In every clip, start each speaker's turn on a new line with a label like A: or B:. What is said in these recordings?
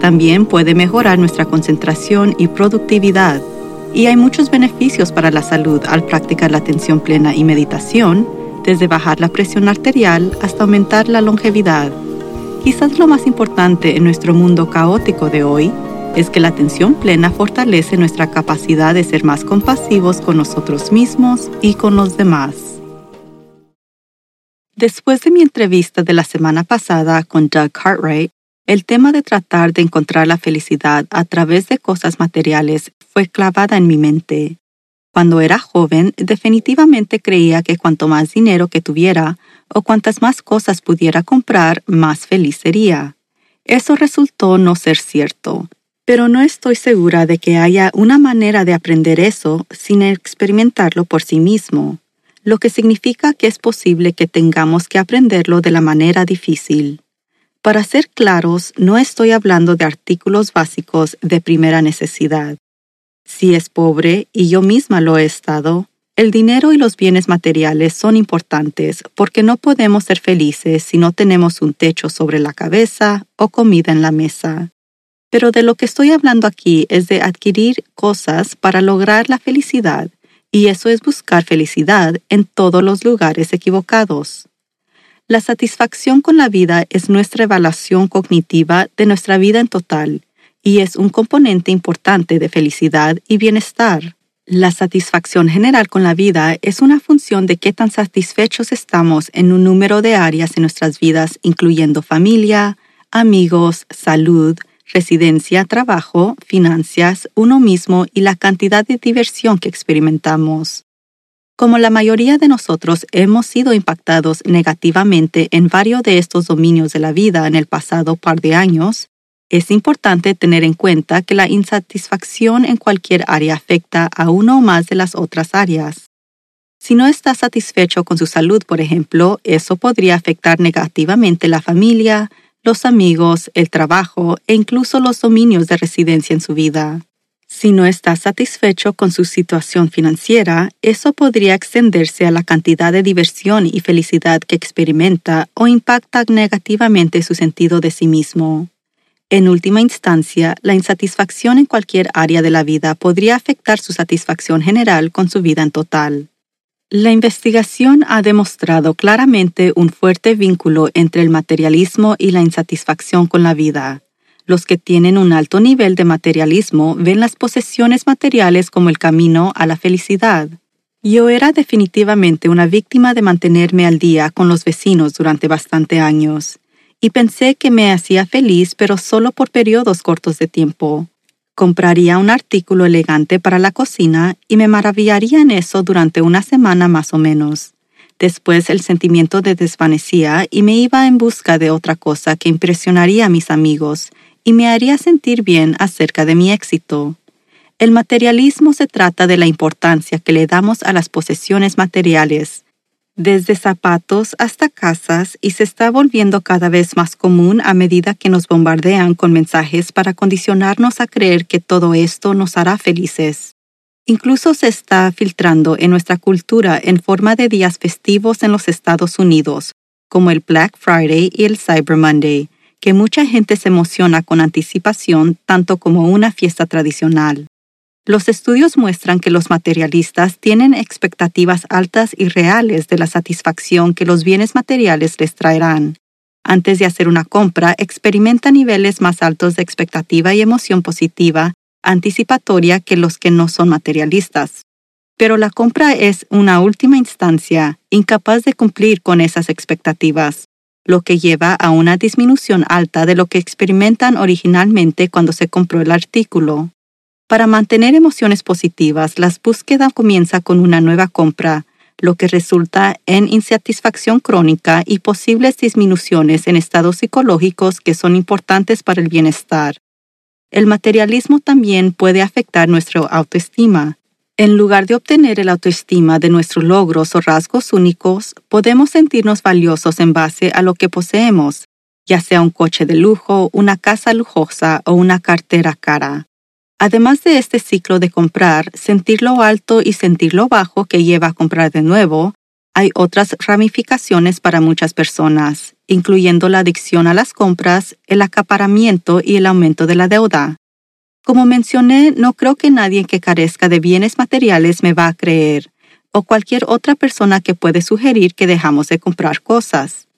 A: también puede mejorar nuestra concentración y productividad. Y hay muchos beneficios para la salud al practicar la atención plena y meditación, desde bajar la presión arterial hasta aumentar la longevidad. Quizás lo más importante en nuestro mundo caótico de hoy es que la atención plena fortalece nuestra capacidad de ser más compasivos con nosotros mismos y con los demás. Después de mi entrevista de la semana pasada con Doug Cartwright, el tema de tratar de encontrar la felicidad a través de cosas materiales fue clavada en mi mente. Cuando era joven, definitivamente creía que cuanto más dinero que tuviera o cuantas más cosas pudiera comprar, más feliz sería. Eso resultó no ser cierto, pero no estoy segura de que haya una manera de aprender eso sin experimentarlo por sí mismo, lo que significa que es posible que tengamos que aprenderlo de la manera difícil. Para ser claros, no estoy hablando de artículos básicos de primera necesidad. Si es pobre, y yo misma lo he estado, el dinero y los bienes materiales son importantes porque no podemos ser felices si no tenemos un techo sobre la cabeza o comida en la mesa. Pero de lo que estoy hablando aquí es de adquirir cosas para lograr la felicidad, y eso es buscar felicidad en todos los lugares equivocados. La satisfacción con la vida es nuestra evaluación cognitiva de nuestra vida en total y es un componente importante de felicidad y bienestar. La satisfacción general con la vida es una función de qué tan satisfechos estamos en un número de áreas en nuestras vidas, incluyendo familia, amigos, salud, residencia, trabajo, finanzas, uno mismo y la cantidad de diversión que experimentamos. Como la mayoría de nosotros hemos sido impactados negativamente en varios de estos dominios de la vida en el pasado par de años, es importante tener en cuenta que la insatisfacción en cualquier área afecta a una o más de las otras áreas. Si no está satisfecho con su salud, por ejemplo, eso podría afectar negativamente la familia, los amigos, el trabajo e incluso los dominios de residencia en su vida. Si no está satisfecho con su situación financiera, eso podría extenderse a la cantidad de diversión y felicidad que experimenta o impacta negativamente su sentido de sí mismo. En última instancia, la insatisfacción en cualquier área de la vida podría afectar su satisfacción general con su vida en total. La investigación ha demostrado claramente un fuerte vínculo entre el materialismo y la insatisfacción con la vida. Los que tienen un alto nivel de materialismo ven las posesiones materiales como el camino a la felicidad. Yo era definitivamente una víctima de mantenerme al día con los vecinos durante bastante años, y pensé que me hacía feliz pero solo por periodos cortos de tiempo. Compraría un artículo elegante para la cocina y me maravillaría en eso durante una semana más o menos. Después el sentimiento de desvanecía y me iba en busca de otra cosa que impresionaría a mis amigos y me haría sentir bien acerca de mi éxito. El materialismo se trata de la importancia que le damos a las posesiones materiales, desde zapatos hasta casas, y se está volviendo cada vez más común a medida que nos bombardean con mensajes para condicionarnos a creer que todo esto nos hará felices. Incluso se está filtrando en nuestra cultura en forma de días festivos en los Estados Unidos, como el Black Friday y el Cyber Monday, que mucha gente se emociona con anticipación tanto como una fiesta tradicional. Los estudios muestran que los materialistas tienen expectativas altas y reales de la satisfacción que los bienes materiales les traerán. Antes de hacer una compra, experimenta niveles más altos de expectativa y emoción positiva anticipatoria que los que no son materialistas. Pero la compra es una última instancia, incapaz de cumplir con esas expectativas lo que lleva a una disminución alta de lo que experimentan originalmente cuando se compró el artículo. Para mantener emociones positivas, la búsqueda comienza con una nueva compra, lo que resulta en insatisfacción crónica y posibles disminuciones en estados psicológicos que son importantes para el bienestar. el materialismo también puede afectar nuestra autoestima. En lugar de obtener el autoestima de nuestros logros o rasgos únicos, podemos sentirnos valiosos en base a lo que poseemos, ya sea un coche de lujo, una casa lujosa o una cartera cara. Además de este ciclo de comprar, sentir lo alto y sentir lo bajo que lleva a comprar de nuevo, hay otras ramificaciones para muchas personas, incluyendo la adicción a las compras, el acaparamiento y el aumento de la deuda. Como mencioné, no creo que nadie que carezca de bienes materiales me va a creer, o cualquier otra persona que puede sugerir que dejamos de comprar cosas.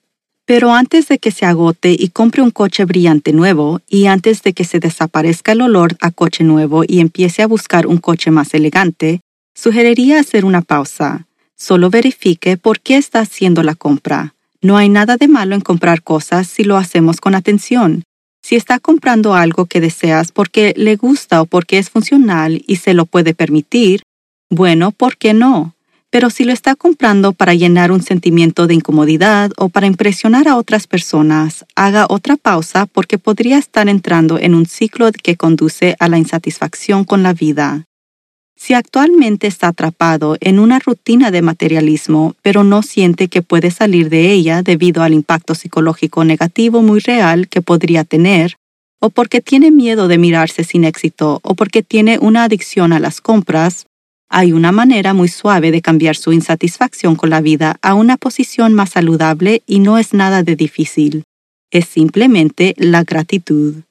A: Pero antes de que se agote y compre un coche brillante nuevo, y antes de que se desaparezca el olor a coche nuevo y empiece a buscar un coche más elegante, sugeriría hacer una pausa. Solo verifique por qué está haciendo la compra. No hay nada de malo en comprar cosas si lo hacemos con atención. Si está comprando algo que deseas porque le gusta o porque es funcional y se lo puede permitir, bueno, ¿por qué no? Pero si lo está comprando para llenar un sentimiento de incomodidad o para impresionar a otras personas, haga otra pausa porque podría estar entrando en un ciclo que conduce a la insatisfacción con la vida. Si actualmente está atrapado en una rutina de materialismo, pero no siente que puede salir de ella debido al impacto psicológico negativo muy real que podría tener, o porque tiene miedo de mirarse sin éxito, o porque tiene una adicción a las compras, hay una manera muy suave de cambiar su insatisfacción con la vida a una posición más saludable y no es nada de difícil. Es simplemente la gratitud.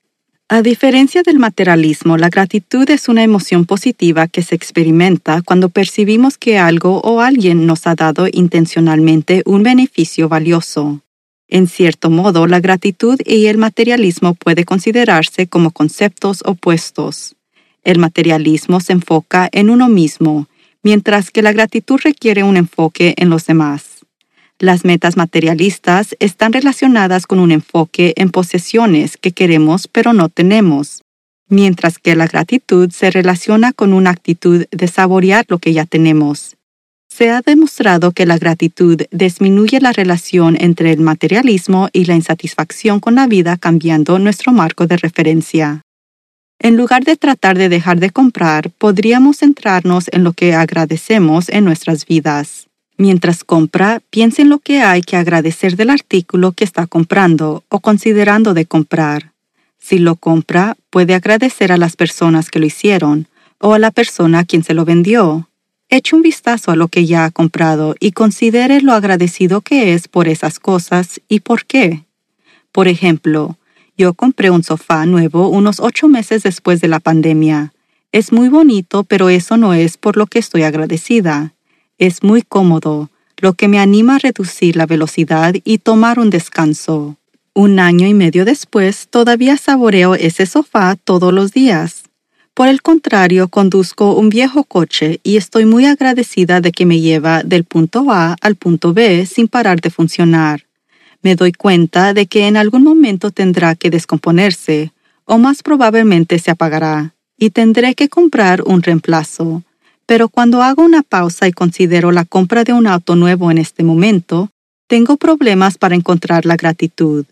A: A diferencia del materialismo, la gratitud es una emoción positiva que se experimenta cuando percibimos que algo o alguien nos ha dado intencionalmente un beneficio valioso. En cierto modo, la gratitud y el materialismo puede considerarse como conceptos opuestos. El materialismo se enfoca en uno mismo, mientras que la gratitud requiere un enfoque en los demás. Las metas materialistas están relacionadas con un enfoque en posesiones que queremos pero no tenemos, mientras que la gratitud se relaciona con una actitud de saborear lo que ya tenemos. Se ha demostrado que la gratitud disminuye la relación entre el materialismo y la insatisfacción con la vida cambiando nuestro marco de referencia. En lugar de tratar de dejar de comprar, podríamos centrarnos en lo que agradecemos en nuestras vidas. Mientras compra, piense en lo que hay que agradecer del artículo que está comprando o considerando de comprar. Si lo compra, puede agradecer a las personas que lo hicieron o a la persona a quien se lo vendió. Eche un vistazo a lo que ya ha comprado y considere lo agradecido que es por esas cosas y por qué. Por ejemplo, yo compré un sofá nuevo unos ocho meses después de la pandemia. Es muy bonito, pero eso no es por lo que estoy agradecida. Es muy cómodo, lo que me anima a reducir la velocidad y tomar un descanso. Un año y medio después, todavía saboreo ese sofá todos los días. Por el contrario, conduzco un viejo coche y estoy muy agradecida de que me lleva del punto A al punto B sin parar de funcionar me doy cuenta de que en algún momento tendrá que descomponerse, o más probablemente se apagará, y tendré que comprar un reemplazo. Pero cuando hago una pausa y considero la compra de un auto nuevo en este momento, tengo problemas para encontrar la gratitud.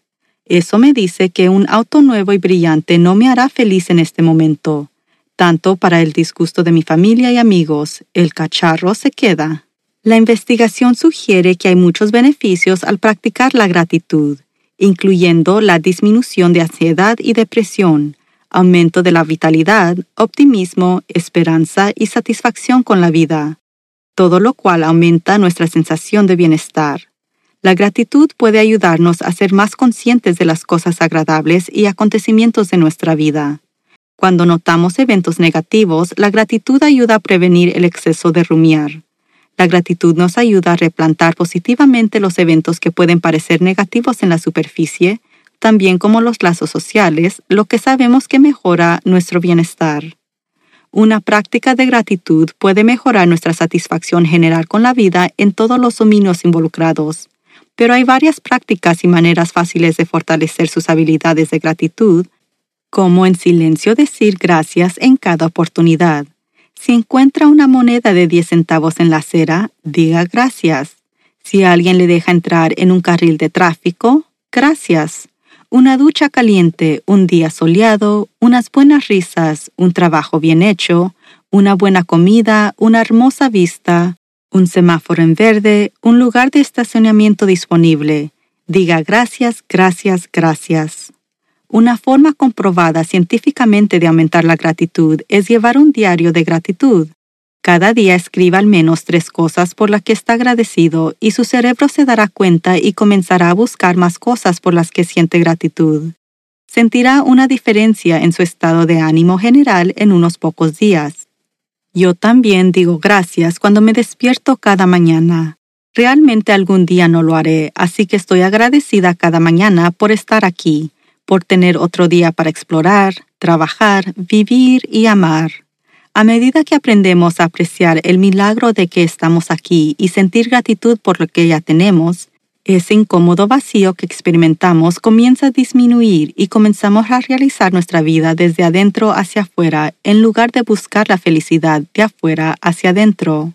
A: Eso me dice que un auto nuevo y brillante no me hará feliz en este momento. Tanto para el disgusto de mi familia y amigos, el cacharro se queda. La investigación sugiere que hay muchos beneficios al practicar la gratitud, incluyendo la disminución de ansiedad y depresión, aumento de la vitalidad, optimismo, esperanza y satisfacción con la vida, todo lo cual aumenta nuestra sensación de bienestar. La gratitud puede ayudarnos a ser más conscientes de las cosas agradables y acontecimientos de nuestra vida. Cuando notamos eventos negativos, la gratitud ayuda a prevenir el exceso de rumiar. La gratitud nos ayuda a replantar positivamente los eventos que pueden parecer negativos en la superficie, también como los lazos sociales, lo que sabemos que mejora nuestro bienestar. Una práctica de gratitud puede mejorar nuestra satisfacción general con la vida en todos los dominios involucrados, pero hay varias prácticas y maneras fáciles de fortalecer sus habilidades de gratitud, como en silencio decir gracias en cada oportunidad si encuentra una moneda de 10 centavos en la acera, diga gracias. Si alguien le deja entrar en un carril de tráfico, gracias. Una ducha caliente, un día soleado, unas buenas risas, un trabajo bien hecho, una buena comida, una hermosa vista, un semáforo en verde, un lugar de estacionamiento disponible. Diga gracias, gracias, gracias. Una forma comprobada científicamente de aumentar la gratitud es llevar un diario de gratitud. Cada día escriba al menos tres cosas por las que está agradecido y su cerebro se dará cuenta y comenzará a buscar más cosas por las que siente gratitud. Sentirá una diferencia en su estado de ánimo general en unos pocos días. Yo también digo gracias cuando me despierto cada mañana. Realmente algún día no lo haré, así que estoy agradecida cada mañana por estar aquí, por tener otro día para explorar, trabajar, vivir y amar. A medida que aprendemos a apreciar el milagro de que estamos aquí y sentir gratitud por lo que ya tenemos, ese incómodo vacío que experimentamos comienza a disminuir y comenzamos a realizar nuestra vida desde adentro hacia afuera en lugar de buscar la felicidad de afuera hacia adentro.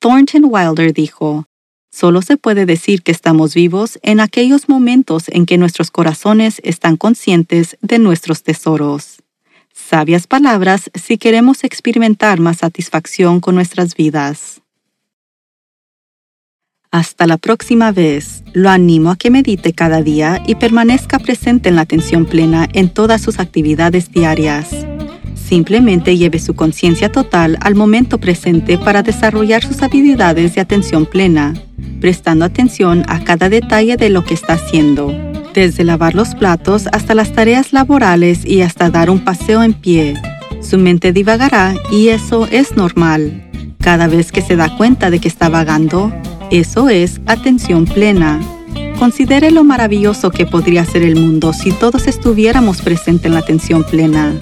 A: Thornton Wilder dijo, Solo se puede decir que estamos vivos en aquellos momentos en que nuestros corazones están conscientes de nuestros tesoros. Sabias palabras si queremos experimentar más satisfacción con nuestras vidas. Hasta la próxima vez, lo animo a que medite cada día y permanezca presente en la atención plena en todas sus actividades diarias. Simplemente lleve su conciencia total al momento presente para desarrollar sus habilidades de atención plena, prestando atención a cada detalle de lo que está haciendo desde lavar los platos hasta las tareas laborales y hasta dar un paseo en pie. Su mente divagará y eso es normal. Cada vez que se da cuenta de que está vagando, eso es atención plena. Considere lo maravilloso que podría ser el mundo si todos estuviéramos presentes en la atención plena.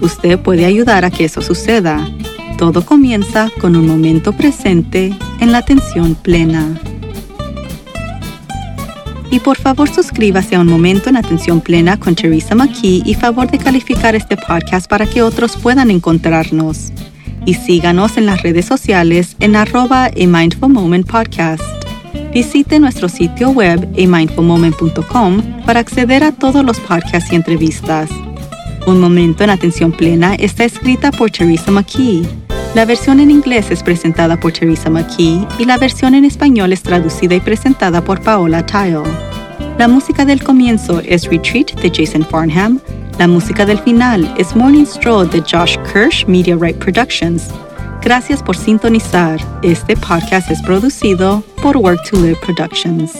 A: Usted puede ayudar a que eso suceda. Todo comienza con un momento presente en la atención plena y por favor suscríbase a Un Momento en Atención Plena con Teresa McKee y favor de calificar este podcast para que otros puedan encontrarnos. Y síganos en las redes sociales en arroba a Mindful Moment Podcast. Visite nuestro sitio web amindfulmoment.com para acceder a todos los podcasts y entrevistas. Un Momento en Atención Plena está escrita por Teresa McKee. La versión en inglés es presentada por Teresa McKee y la versión en español es traducida y presentada por Paola Tile. La música del comienzo es Retreat de Jason Farnham. La música del final es Morning Stroll de Josh Kirsch Media Right Productions. Gracias por sintonizar. Este podcast es producido por Work to Live Productions.